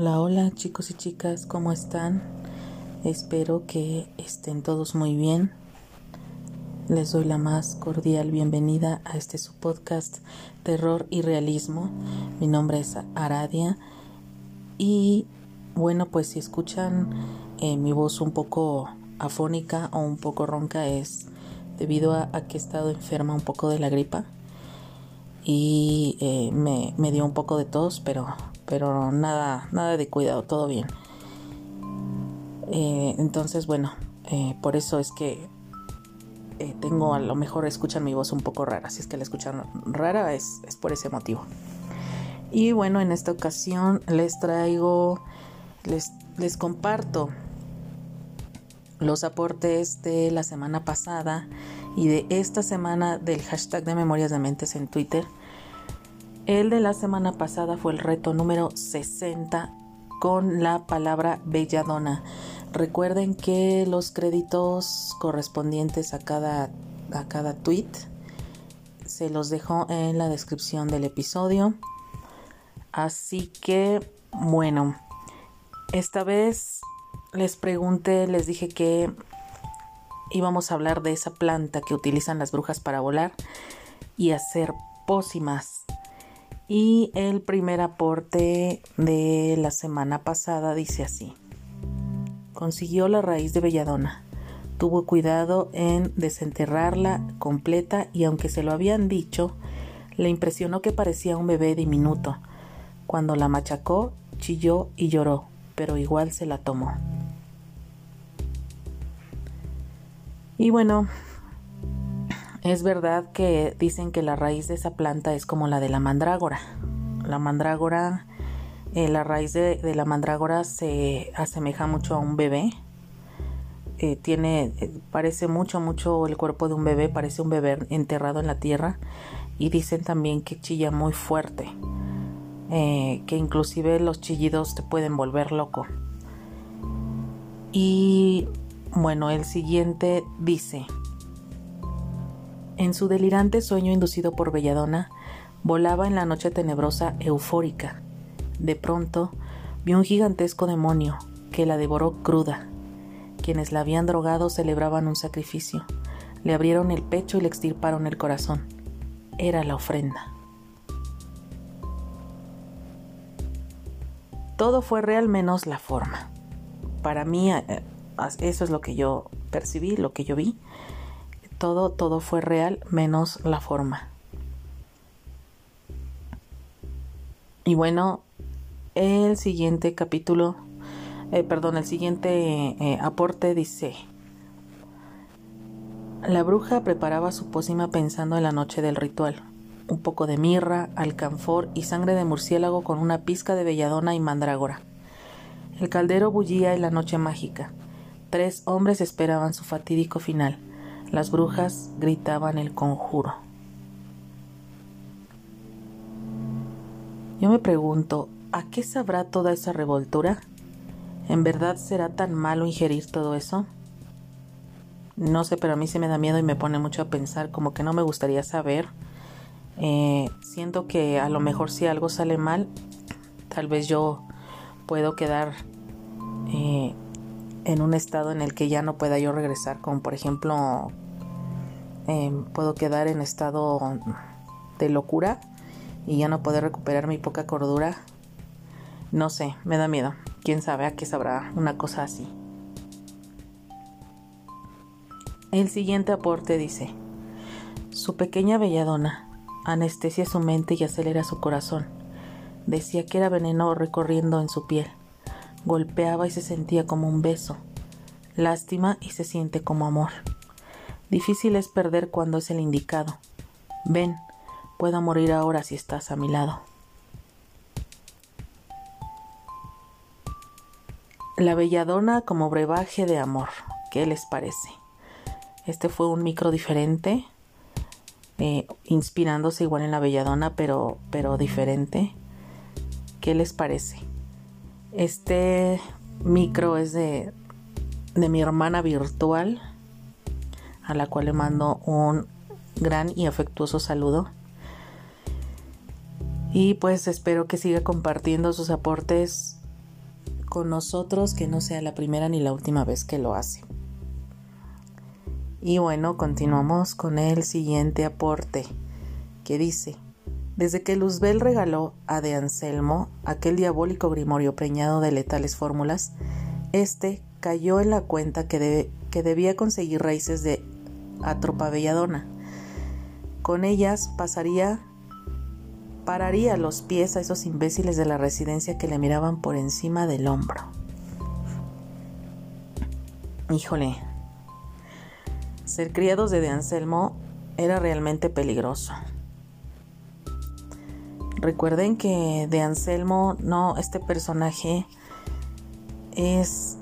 Hola, hola chicos y chicas, ¿cómo están? Espero que estén todos muy bien. Les doy la más cordial bienvenida a este su podcast Terror y Realismo. Mi nombre es Aradia y bueno, pues si escuchan eh, mi voz un poco afónica o un poco ronca es debido a, que he estado enferma un poco de la gripa y eh, me, me dio un poco de tos, pero pero nada, nada de cuidado, todo bien. Eh, entonces, bueno, eh, por eso es que eh, tengo, a lo mejor escuchan mi voz un poco rara, si es que la escuchan rara es, es por ese motivo. Y bueno, en esta ocasión les traigo, les, les comparto los aportes de la semana pasada y de esta semana del hashtag de Memorias de Mentes en Twitter el de la semana pasada fue el reto número 60 con la palabra belladona. Recuerden que los créditos correspondientes a cada, a cada tweet se los dejo en la descripción del episodio. Así que, bueno, esta vez les pregunté, les dije que íbamos a hablar de esa planta que utilizan las brujas para volar y hacer pócimas. Y el primer aporte de la semana pasada dice así. Consiguió la raíz de belladona. Tuvo cuidado en desenterrarla completa y aunque se lo habían dicho, le impresionó que parecía un bebé diminuto. Cuando la machacó, chilló y lloró, pero igual se la tomó. Y bueno, es verdad que dicen que la raíz de esa planta es como la de la mandrágora. La mandrágora, eh, la raíz de, la mandrágora se asemeja mucho a un bebé. Eh, tiene, eh, parece mucho, mucho el cuerpo de un bebé, parece un bebé enterrado en la tierra. Y dicen también que chilla muy fuerte, que inclusive los chillidos te pueden volver loco. Y bueno, el siguiente dice, en su delirante sueño inducido por Belladona, volaba en la noche tenebrosa eufórica. De pronto, vio un gigantesco demonio que la devoró cruda. Quienes la habían drogado celebraban un sacrificio. Le abrieron el pecho y le extirparon el corazón. Era la ofrenda. Todo fue real menos la forma. Para mí, eh, eso es lo que yo percibí, lo que yo vi todo, todo fue real menos la forma. Y bueno, el siguiente capítulo, eh, perdón, el siguiente eh, aporte dice, la bruja preparaba su pócima pensando en la noche del ritual. Un poco de mirra, alcanfor y sangre de murciélago con una pizca de belladona y mandrágora. El caldero bullía en la noche mágica. Tres hombres esperaban su fatídico final. Las brujas gritaban el conjuro. Yo me pregunto, ¿a qué sabrá toda esa revoltura? ¿En verdad será tan malo ingerir todo eso? No sé, pero a mí se me da miedo y me pone mucho a pensar, como que no me gustaría saber. Eh, siento que a lo mejor si algo sale mal, tal vez yo puedo quedar eh, en un estado en el que ya no pueda yo regresar, como por ejemplo em, puedo quedar en estado de locura y ya no poder recuperar mi poca cordura. No sé, me da miedo. Quién sabe a qué sabrá una cosa así. El siguiente aporte dice, su pequeña belladona anestesia su mente y acelera su corazón. Decía que era veneno recorriendo en su piel golpeaba y se sentía como un beso, lástima y se siente como amor. Difícil es perder cuando es el indicado. Ven, puedo morir ahora si estás a mi lado. La belladona como brebaje de amor. ¿Qué les parece? Este fue un micro diferente, eh, inspirándose igual en la belladona, pero, pero diferente. ¿Qué les parece? Este micro es de, de mi hermana virtual, a la cual le mando un gran y afectuoso saludo. Y pues espero que siga compartiendo sus aportes con nosotros que no sea la primera ni la última vez que lo hace. Y bueno, continuamos con el siguiente aporte que dice, desde que Luzbel regaló a de Anselmo aquel diabólico grimorio preñado de letales fórmulas, este cayó en la cuenta que, debía conseguir raíces de atropa belladona. Con ellas pasaría pararía los pies a esos imbéciles de la residencia que le miraban por encima del hombro. Híjole, ser criados de De Anselmo era realmente peligroso. Recuerden que De Anselmo, no, este personaje es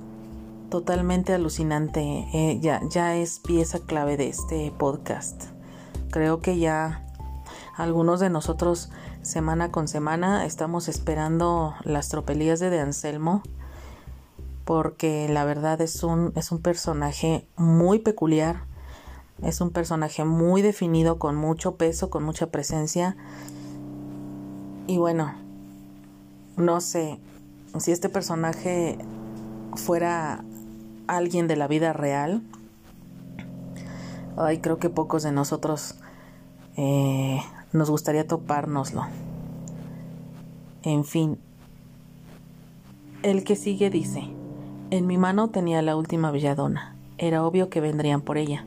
totalmente alucinante. Eh, ya, ya es pieza clave de este podcast. Creo que ya algunos de nosotros semana con semana estamos esperando las tropelías de De Anselmo porque la verdad es un, es un personaje muy peculiar, es un personaje muy definido, con mucho peso, con mucha presencia y bueno, no sé, si este personaje fuera alguien de la vida real, ay, creo que pocos de nosotros eh, nos gustaría topárnoslo. En fin, el que sigue dice, en mi mano tenía la última belladona. Era obvio que vendrían por ella,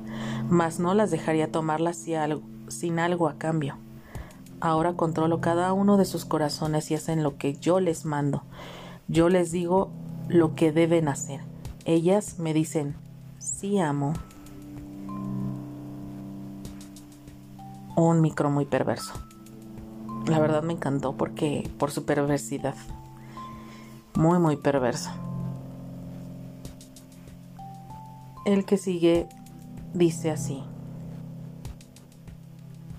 mas no las dejaría tomarlas sin algo a cambio. Ahora controlo cada uno de sus corazones y hacen lo que yo les mando. Yo les digo lo que deben hacer. Ellas me dicen, sí amo. Un micro muy perverso. La verdad me encantó porque por su perversidad. Muy, muy perverso. El que sigue dice así.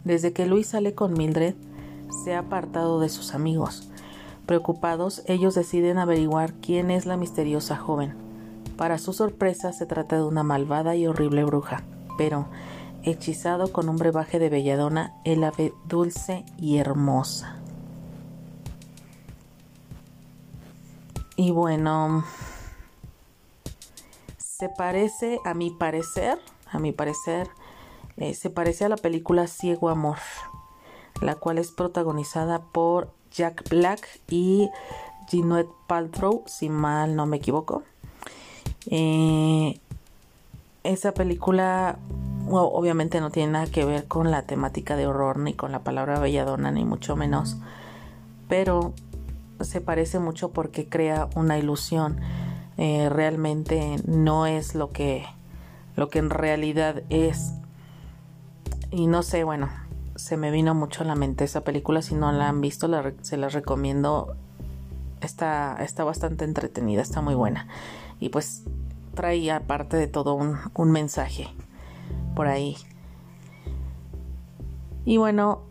Desde que Luis sale con Mildred, se ha apartado de sus amigos. Preocupados, ellos deciden averiguar quién es la misteriosa joven. Para su sorpresa, se trata de una malvada y horrible bruja, pero hechizado con un brebaje de belladona, el ave dulce y hermosa. Y bueno, se parece, a mi parecer, a mi parecer, eh, se parece a la película Ciego Amor, la cual es protagonizada por Jack Black y Gwyneth Paltrow, si mal no me equivoco. Eh, esa película obviamente no tiene nada que ver con la temática de horror ni con la palabra belladona ni mucho menos, pero se parece mucho porque crea una ilusión. Eh, realmente no es lo que lo que en realidad es y no sé, bueno, se me vino mucho a la mente esa película. Si no la han visto, se la recomiendo. Está, está bastante entretenida, está muy buena. Y pues trae aparte de todo un, un mensaje por ahí. Y bueno,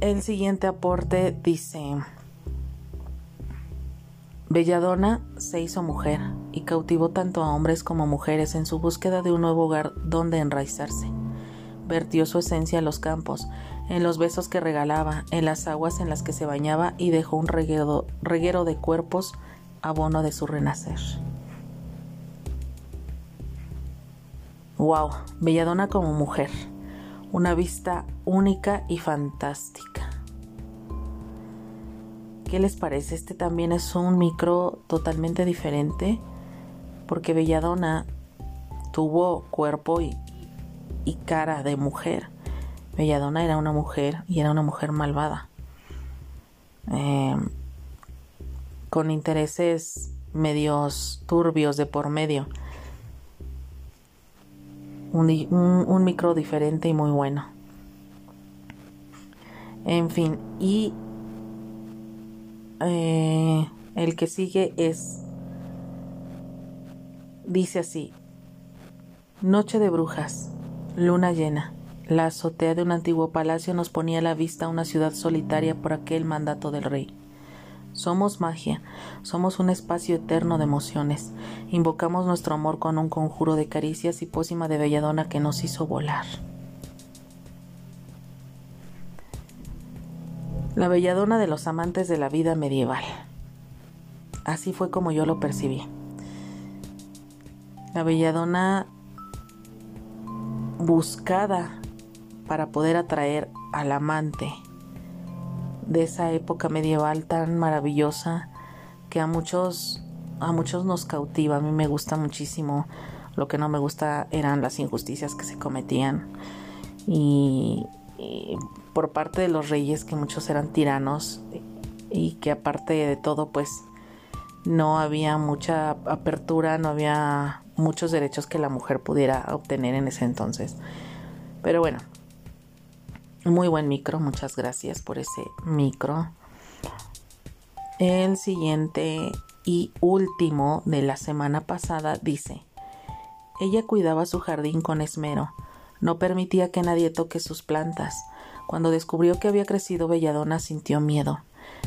el siguiente aporte dice, Belladona se hizo mujer y cautivó tanto a hombres como mujeres en su búsqueda de un nuevo hogar donde enraizarse vertió su esencia en los campos, en los besos que regalaba, en las aguas en las que se bañaba y dejó un reguero, reguero de cuerpos abono de su renacer. Wow, Belladona como mujer, una vista única y fantástica. ¿Qué les parece? Este también es un micro totalmente diferente porque Belladona tuvo cuerpo y, y cara de mujer. Belladona era una mujer y era una mujer malvada. Em, con intereses medios turbios de por medio. Un, micro diferente y muy bueno. En fin, y eh, el que sigue es, dice así, Noche de Brujas. Luna llena. La azotea de un antiguo palacio nos ponía a la vista una ciudad solitaria por aquel mandato del rey. Somos magia, somos un espacio eterno de emociones. Invocamos nuestro amor con un conjuro de caricias y pócima de belladona que nos hizo volar. La belladona de los amantes de la vida medieval. Así fue como yo lo percibí. La belladona buscada para poder atraer al amante de esa época medieval tan maravillosa que a muchos a muchos nos cautiva. A mí me gusta muchísimo. Lo que no me gusta eran las injusticias que se cometían y, y por parte de los reyes que muchos eran tiranos y que aparte de todo pues no había mucha apertura, no había muchos derechos que la mujer pudiera obtener en ese entonces. Pero bueno, muy buen micro, muchas gracias por ese micro. El siguiente y último de la semana pasada dice, ella cuidaba su jardín con esmero, no permitía que nadie toque sus plantas. Cuando descubrió que había crecido Belladona sintió miedo.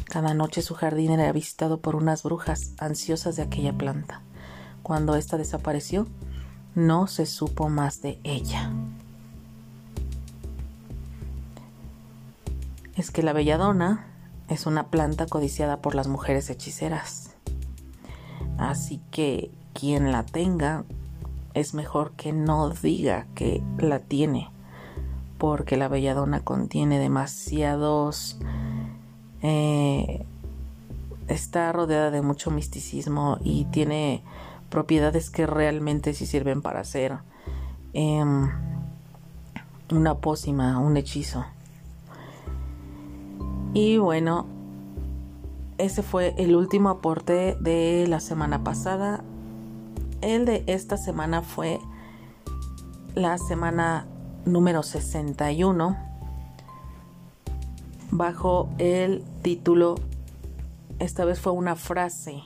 Cada noche su jardín era visitado por unas brujas ansiosas de aquella planta. Cuando ésta desapareció, no se supo más de ella. Es que la belladona es una planta codiciada por las mujeres hechiceras. Así que quien la tenga es mejor que no diga que la tiene, porque la belladona contiene demasiados eh, está rodeada de mucho misticismo y tiene propiedades que realmente sí sirven para hacer em, una pócima, un hechizo. Y bueno, ese fue el último aporte de la semana pasada. El de esta semana fue la semana número 61 bajo el título, esta vez fue una frase,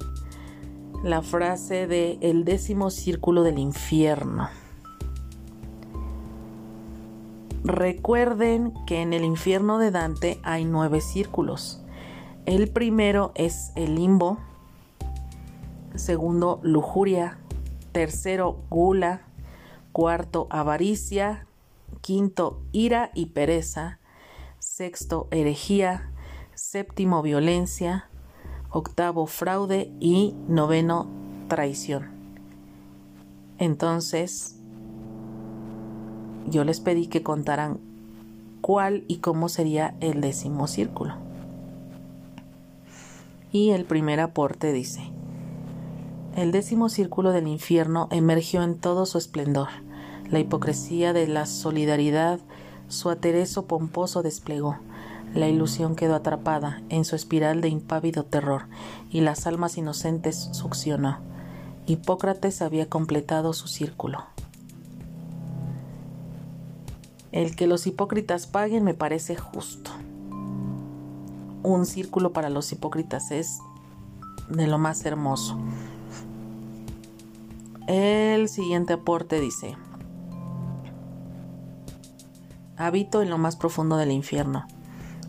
la frase de El décimo círculo del infierno. Recuerden que en el infierno de Dante hay nueve círculos. El primero es el limbo, segundo lujuria, tercero gula, cuarto avaricia, quinto ira y pereza, sexto herejía, séptimo violencia, octavo fraude y noveno traición. Entonces, yo les pedí que contaran cuál y cómo sería el décimo círculo. Y el primer aporte dice, el décimo círculo del infierno emergió en todo su esplendor, la hipocresía de la solidaridad su aterezo pomposo desplegó. La ilusión quedó atrapada en su espiral de impávido terror y las almas inocentes succionó. Hipócrates había completado su círculo. El que los hipócritas paguen me parece justo. Un círculo para los hipócritas es de lo más hermoso. El siguiente aporte dice, Habito en lo más profundo del infierno,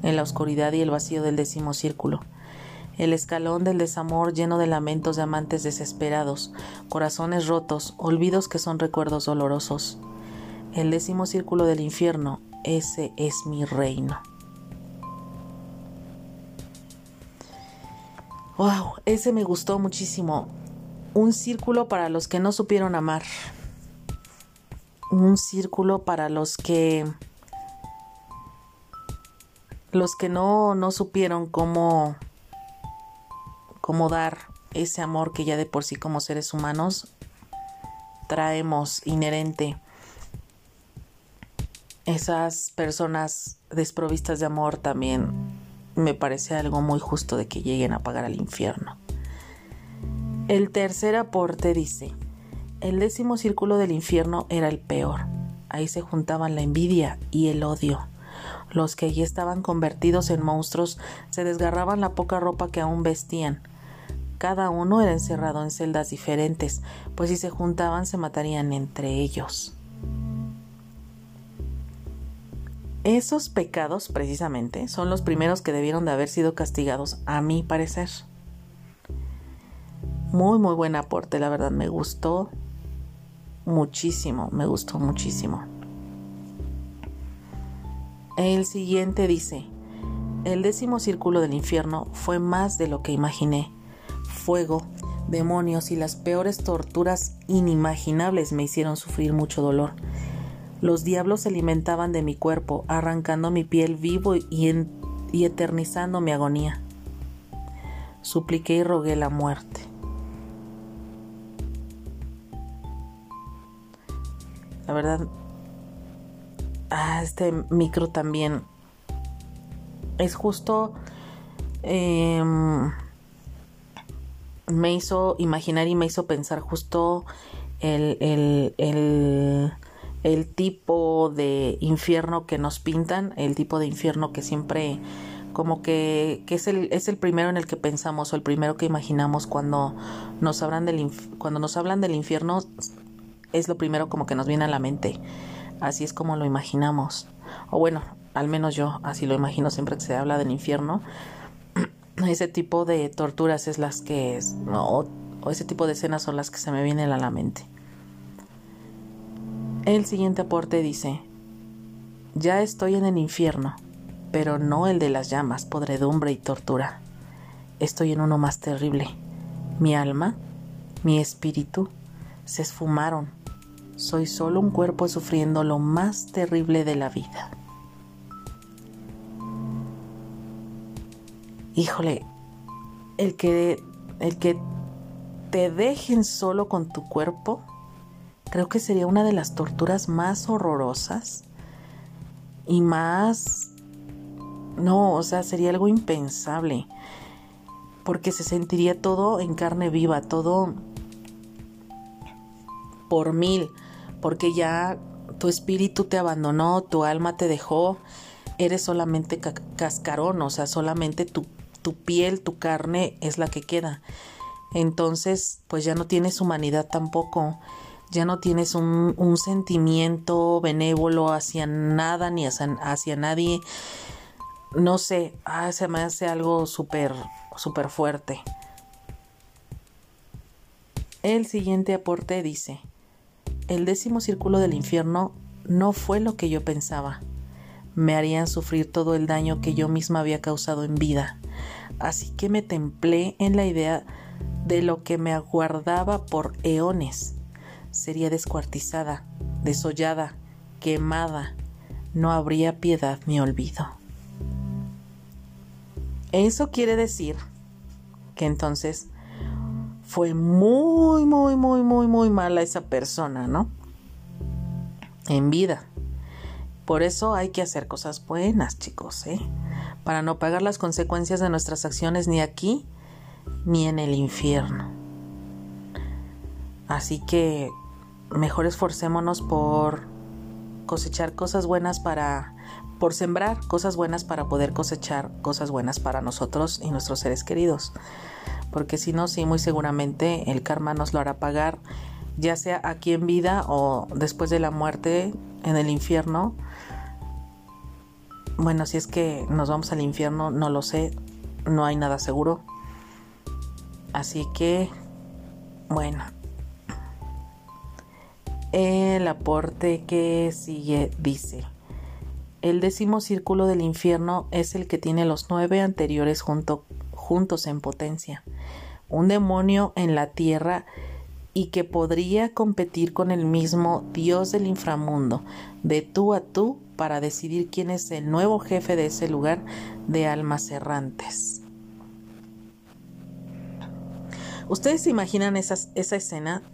en la oscuridad y el vacío del décimo círculo. El escalón del desamor lleno de lamentos de amantes desesperados, corazones rotos, olvidos que son recuerdos dolorosos. El décimo círculo del infierno, ese es mi reino. Wow, ese me gustó muchísimo. Un círculo para los que no supieron amar. Un círculo para los que los que no, no supieron cómo, cómo dar ese amor que ya de por sí como seres humanos traemos inherente. Esas personas desprovistas de amor también me parece algo muy justo de que lleguen a pagar al infierno. El tercer aporte dice, el décimo círculo del infierno era el peor. Ahí se juntaban la envidia y el odio. Los que allí estaban convertidos en monstruos se desgarraban la poca ropa que aún vestían. Cada uno era encerrado en celdas diferentes, pues si se juntaban se matarían entre ellos. Esos pecados, precisamente, son los primeros que debieron de haber sido castigados, a mi parecer. Muy, muy buen aporte, la verdad, me gustó muchísimo, me gustó muchísimo. El siguiente dice, el décimo círculo del infierno fue más de lo que imaginé. fuego, demonios y las peores torturas inimaginables me hicieron sufrir mucho dolor. Los diablos se alimentaban de mi cuerpo, arrancando mi piel vivo y, eternizando mi agonía. Supliqué y rogué la muerte. La verdad, ah, este micro también. Es justo... Em, me hizo imaginar y me hizo pensar justo el, el, el, tipo de infierno que nos pintan, el tipo de infierno que siempre como que, que es, el, es el primero en el que pensamos o el primero que imaginamos cuando nos hablan del cuando nos hablan del infierno es lo primero como que nos viene a la mente así es como lo imaginamos o bueno al menos yo así lo imagino siempre que se habla del infierno ese tipo de torturas es las que es, o, ese tipo de escenas son las que se me vienen a la mente. El siguiente aporte dice, ya estoy en el infierno, pero no el de las llamas, podredumbre y tortura. Estoy en uno más terrible. Mi alma, mi espíritu, se esfumaron. Soy solo un cuerpo sufriendo lo más terrible de la vida. híjole, el que, el que te dejen solo con tu cuerpo, creo que sería una de las torturas más horrorosas y más... No, o sea, sería algo impensable, porque se sentiría todo en carne viva, todo por mil, porque ya tu espíritu te abandonó, tu alma te dejó, eres solamente cascarón, o sea, solamente tu tu piel, tu carne es la que queda. Entonces, pues ya no tienes humanidad tampoco, ya no tienes un, sentimiento benévolo hacia nada ni hacia, nadie. No sé, ah, se me hace algo súper, súper fuerte. El siguiente aporte dice, el décimo círculo del infierno no fue lo que yo pensaba. Me harían sufrir todo el daño que yo misma había causado en vida así que me templé en la idea de lo que me aguardaba por eones. Sería descuartizada, desollada, quemada, no habría piedad ni olvido. Eso quiere decir que entonces fue muy, muy, muy, muy, muy mala esa persona, ¿no? En vida. Por eso hay que hacer cosas buenas, chicos, ¿eh? para no pagar las consecuencias de nuestras acciones ni aquí ni en el infierno. Así que mejor esforcémonos por cosechar cosas buenas para por sembrar cosas buenas para poder cosechar cosas buenas para nosotros y nuestros seres queridos. Porque si no, sí, muy seguramente el karma nos lo hará pagar, ya sea aquí en vida o después de la muerte en el infierno bueno, si es que nos vamos al infierno, no lo sé, no hay nada seguro. Así que, bueno, el aporte que sigue dice, el décimo círculo del infierno es el que tiene los nueve anteriores juntos en potencia. Un demonio en la tierra y que podría competir con el mismo Dios del inframundo, de tú a tú, para decidir quién es el nuevo jefe de ese lugar de almas errantes. ¿Ustedes se imaginan esa escena?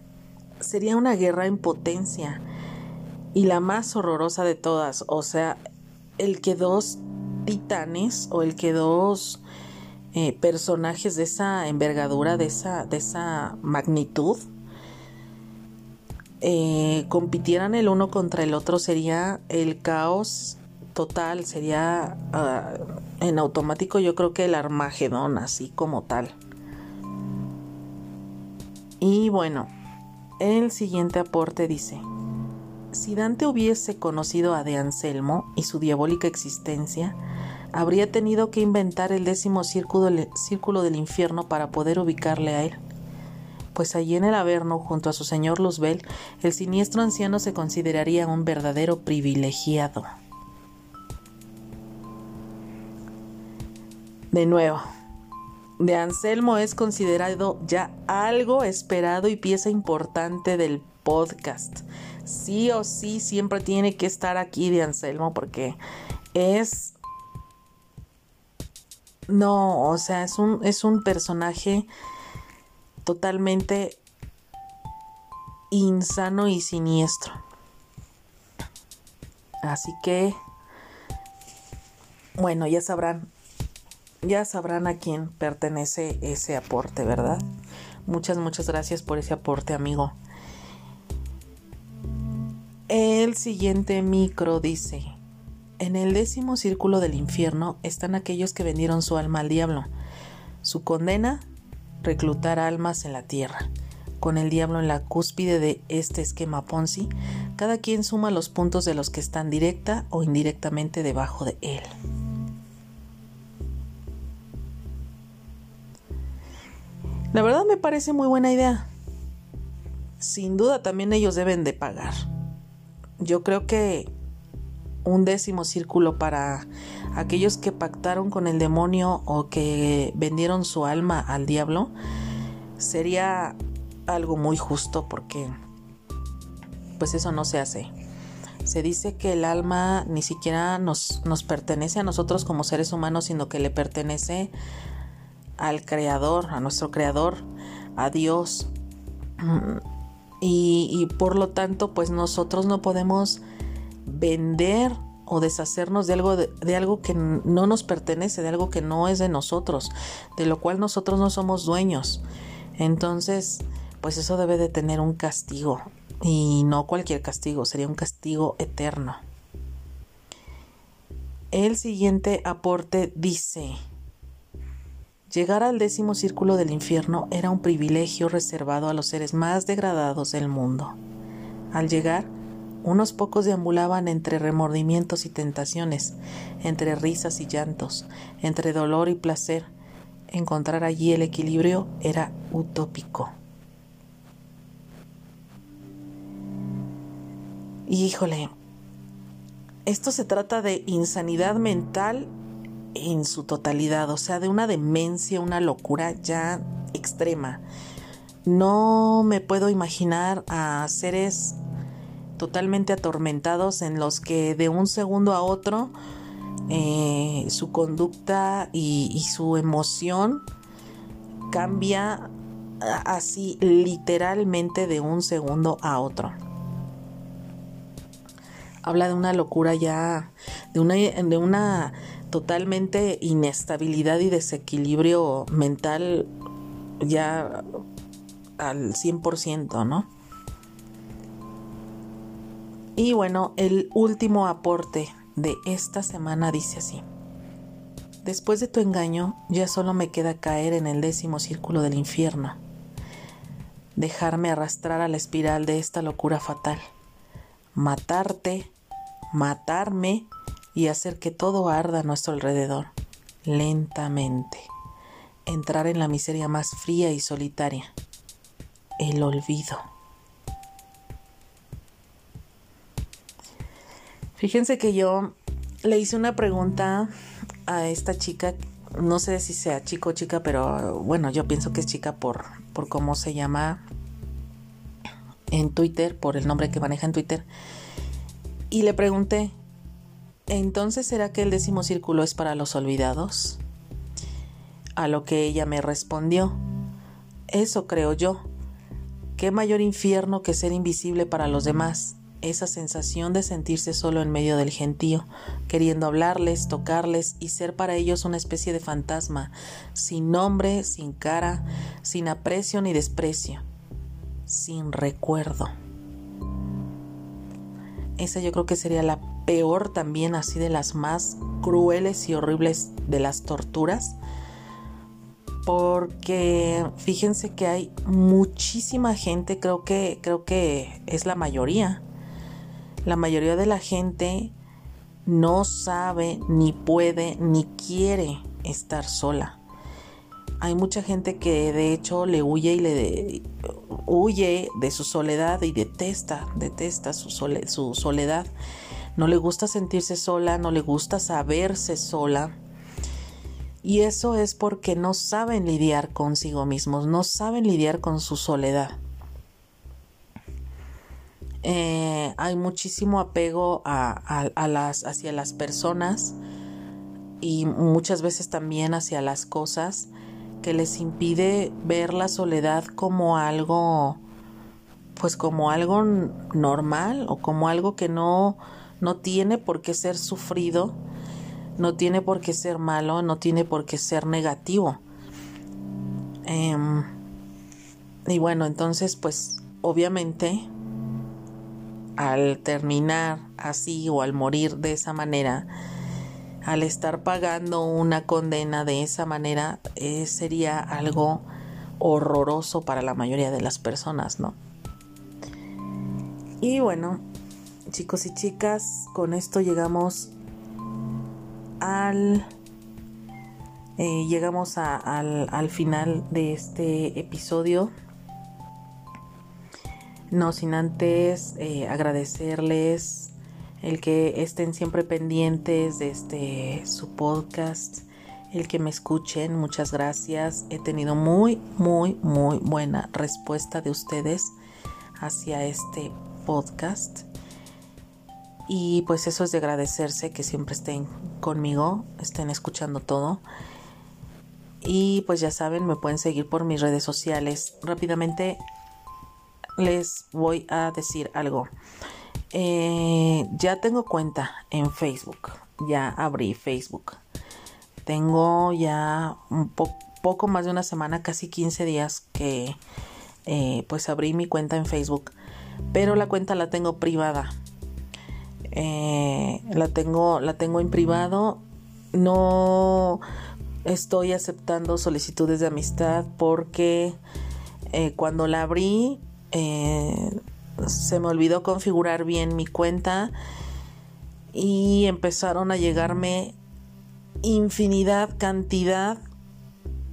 Sería una guerra en potencia y la más horrorosa de todas, o sea, el que dos titanes o el que dos eh, personajes de esa envergadura, de esa, de esa magnitud, eh, compitieran el uno contra el otro sería el caos total, sería ah, en automático yo creo que el Armagedón, así como tal. Y bueno, el siguiente aporte dice, si Dante hubiese conocido a De Anselmo y su diabólica existencia, habría tenido que inventar el décimo círculo del infierno para poder ubicarle a él pues allí en el Averno, junto a su señor Luzbel, el siniestro anciano se consideraría un verdadero privilegiado. De nuevo, de Anselmo es considerado ya algo esperado y pieza importante del podcast. Sí o sí, siempre tiene que estar aquí de Anselmo porque es... No, o sea, es un, es un personaje totalmente insano y siniestro. Así que, bueno, ya sabrán, ya sabrán a quién pertenece ese aporte, ¿verdad? Muchas, muchas gracias por ese aporte, amigo. El siguiente micro dice, en el décimo círculo del infierno están aquellos que vendieron su alma al diablo. Su condena, reclutar almas en la tierra. Con el diablo en la cúspide de este esquema Ponzi, cada quien suma los puntos de los que están directa o indirectamente debajo de él. La verdad me parece muy buena idea. Sin duda también ellos deben de pagar. Yo creo que un décimo círculo para aquellos que pactaron con el demonio o que vendieron su alma al diablo sería algo muy justo porque pues eso no se hace. Se dice que el alma ni siquiera nos, nos pertenece a nosotros como seres humanos, sino que le pertenece al Creador, a nuestro Creador, a Dios. Y, por lo tanto, pues nosotros no podemos vender o deshacernos de algo, de, algo que no nos pertenece, de algo que no es de nosotros, de lo cual nosotros no somos dueños. Entonces, pues eso debe de tener un castigo. Y no cualquier castigo, sería un castigo eterno. El siguiente aporte dice, Llegar al décimo círculo del infierno era un privilegio reservado a los seres más degradados del mundo. Al llegar, unos pocos deambulaban entre remordimientos y tentaciones, entre risas y llantos, entre dolor y placer. Encontrar allí el equilibrio era utópico. híjole, esto se trata de insanidad mental en su totalidad, o sea, de una demencia, una locura ya extrema. No me puedo imaginar a seres totalmente atormentados en los que de un segundo a otro eh, su conducta y su emoción cambia así literalmente de un segundo a otro. Habla de una locura ya, de una, de una totalmente inestabilidad y desequilibrio mental ya al 100%, ¿no? Y bueno, el último aporte de esta semana dice así. Después de tu engaño, ya solo me queda caer en el décimo círculo del infierno, dejarme arrastrar a la espiral de esta locura fatal, matarte, matarme y hacer que todo arda a nuestro alrededor, lentamente. Entrar en la miseria más fría y solitaria, el olvido. Fíjense que yo le hice una pregunta a esta chica, no sé si sea chico o chica, pero bueno, yo pienso que es chica por, por cómo se llama en Twitter, por el nombre que maneja en Twitter. Y le pregunté, entonces, ¿será que el décimo círculo es para los olvidados? A lo que ella me respondió, eso creo yo. ¿Qué mayor infierno que ser invisible para los demás? Esa sensación de sentirse solo en medio del gentío, queriendo hablarles, tocarles y ser para ellos una especie de fantasma, sin nombre, sin cara, sin aprecio ni desprecio, sin recuerdo. Esa yo creo que sería la peor también así de las más crueles y horribles de las torturas. Porque fíjense que hay muchísima gente, creo que, creo que es la mayoría. La mayoría de la gente no sabe, ni puede, ni quiere estar sola. Hay mucha gente que de hecho le huye y le huye de su soledad y detesta, detesta su, su soledad no le gusta sentirse sola, no le gusta saberse sola. Y eso es porque no saben lidiar consigo mismos, no saben lidiar con su soledad. Eh, hay muchísimo apego a, las, hacia las personas y muchas veces también hacia las cosas que les impide ver la soledad como algo pues como algo normal o como algo que no no tiene por qué ser sufrido, no tiene por qué ser malo, no tiene por qué ser negativo. Em, y bueno, entonces pues obviamente al terminar así o al morir de esa manera, al estar pagando una condena de esa manera, eh, sería algo horroroso para la mayoría de las personas, ¿no? Y bueno, chicos y chicas, con esto llegamos al... Eh, llegamos al, al final de este episodio. No sin antes eh, agradecerles el que estén siempre pendientes de este su podcast, el que me escuchen, muchas gracias. He tenido muy, muy, muy buena respuesta de ustedes hacia este podcast. Y pues eso es de agradecerse que siempre estén conmigo, estén escuchando todo. Y pues ya saben, me pueden seguir por mis redes sociales. Rápidamente les voy a decir algo. Eh, ya tengo cuenta en Facebook. Ya abrí Facebook. Tengo ya un poco más de una semana, casi 15 días que eh, pues abrí mi cuenta en Facebook. Pero la cuenta la tengo privada. Eh, la tengo la tengo en privado no estoy aceptando solicitudes de amistad porque cuando la abrí eh, se me olvidó configurar bien mi cuenta y empezaron a llegarme infinidad, cantidad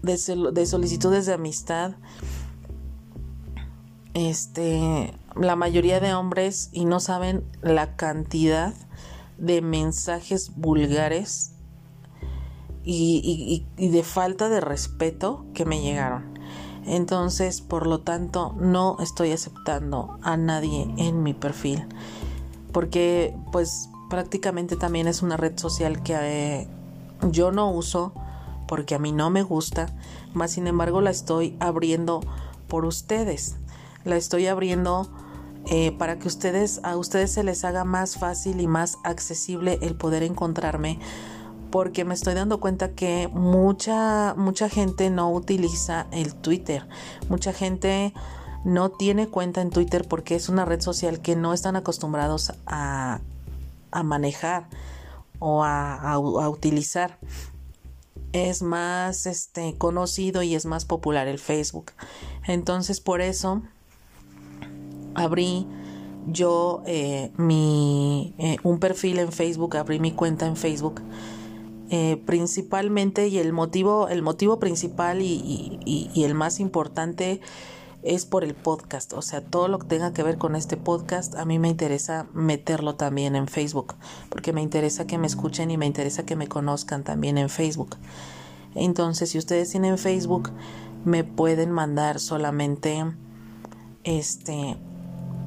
de, de solicitudes de amistad. Este, la mayoría de hombres y no saben la cantidad de mensajes vulgares y de falta de respeto que me llegaron. Entonces, por lo tanto, no estoy aceptando a nadie en mi perfil. Porque, pues, prácticamente también es una red social que eh, yo no uso porque a mí no me gusta. Más sin embargo, la estoy abriendo por ustedes. La estoy abriendo eh, para que ustedes, a ustedes se les haga más fácil y más accesible el poder encontrarme porque me estoy dando cuenta que mucha, mucha gente no utiliza el Twitter. Mucha gente no tiene cuenta en Twitter porque es una red social que no están acostumbrados a, manejar o a, utilizar. Es más este, conocido y es más popular el Facebook. Entonces por eso abrí yo eh, mi, eh, un perfil en Facebook, abrí mi cuenta en Facebook eh, principalmente y el motivo, el motivo principal y, el más importante es por el podcast. O sea, todo lo que tenga que ver con este podcast, a mí me interesa meterlo también en Facebook, porque me interesa que me escuchen y me interesa que me conozcan también en Facebook. Entonces, si ustedes tienen Facebook, me pueden mandar solamente este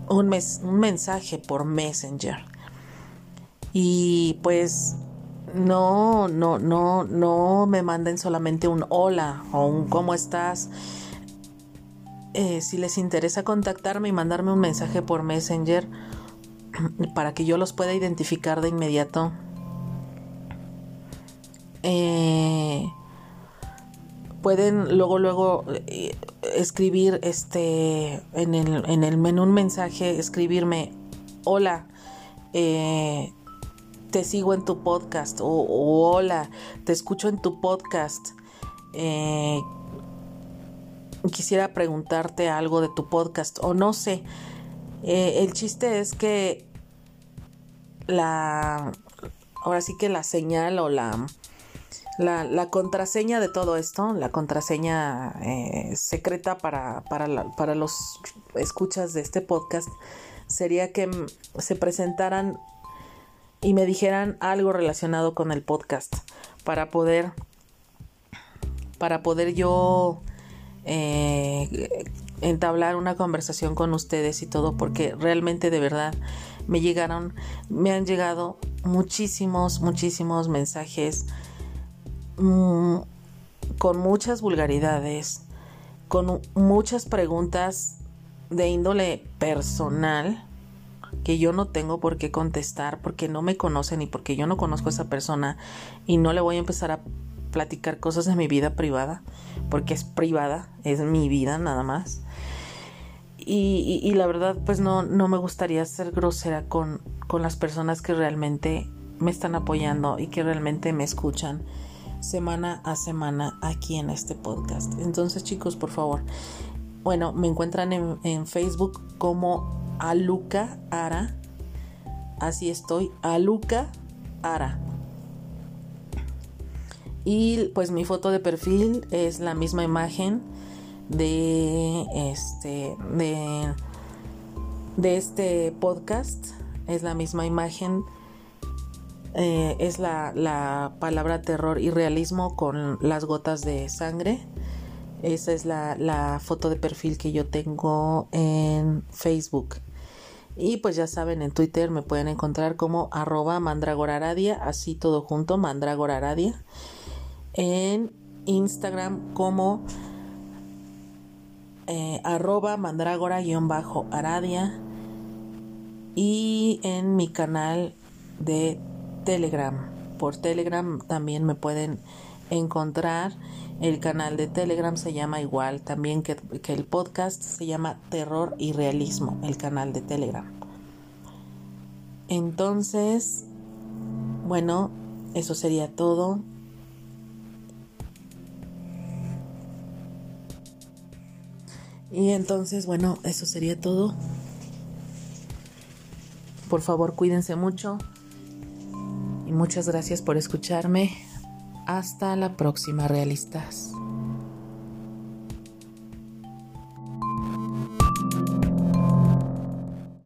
un, mes, un mensaje por Messenger. Y pues no, no, no, no me manden solamente un hola o un cómo estás. Eh, si les interesa contactarme y mandarme un mensaje por Messenger para que yo los pueda identificar de inmediato. Eh, pueden luego luego eh, escribir este en el, en el menú un mensaje escribirme hola te sigo en tu podcast o, hola, te escucho en tu podcast. Eh, quisiera preguntarte algo de tu podcast o no sé. Eh, el chiste es que la, ahora sí que la señal o la, la, contraseña de todo esto, la contraseña eh, secreta para, para, para los escuchas de este podcast, sería que se presentaran y me dijeran algo relacionado con el podcast para poder para poder yo eh, entablar una conversación con ustedes y todo, porque realmente de verdad me llegaron, me han llegado muchísimos, muchísimos mensajes mm, con muchas vulgaridades, con muchas preguntas de índole personal que yo no tengo por qué contestar porque no me conocen y porque yo no conozco a esa persona y no le voy a empezar a platicar cosas de mi vida privada porque es privada, es mi vida nada más. Y, la verdad pues no, no me gustaría ser grosera con, con las personas que realmente me están apoyando y que realmente me escuchan semana a semana aquí en este podcast. Entonces chicos, por favor, bueno, me encuentran en, Facebook como Aluca Ara. Así estoy, Aluca Ara. Y pues mi foto de perfil es la misma imagen de este de, este podcast. Es la misma imagen. Eh, es la, la palabra terror y realismo con las gotas de sangre. Esa es la, foto de perfil que yo tengo en Facebook. Y pues ya saben, en Twitter me pueden encontrar como arroba mandragoraradia, así todo junto, mandragoraradia. En Instagram como eh, arroba mandragora-aradia. Y en mi canal de Telegram. Por Telegram también me pueden encontrar. El canal de Telegram se llama igual también que, el podcast, se llama Terror y Realismo, el canal de Telegram. Entonces, bueno, eso sería todo. Y entonces, bueno, eso sería todo. Por favor, cuídense mucho. Y muchas gracias por escucharme. Hasta la próxima, realistas.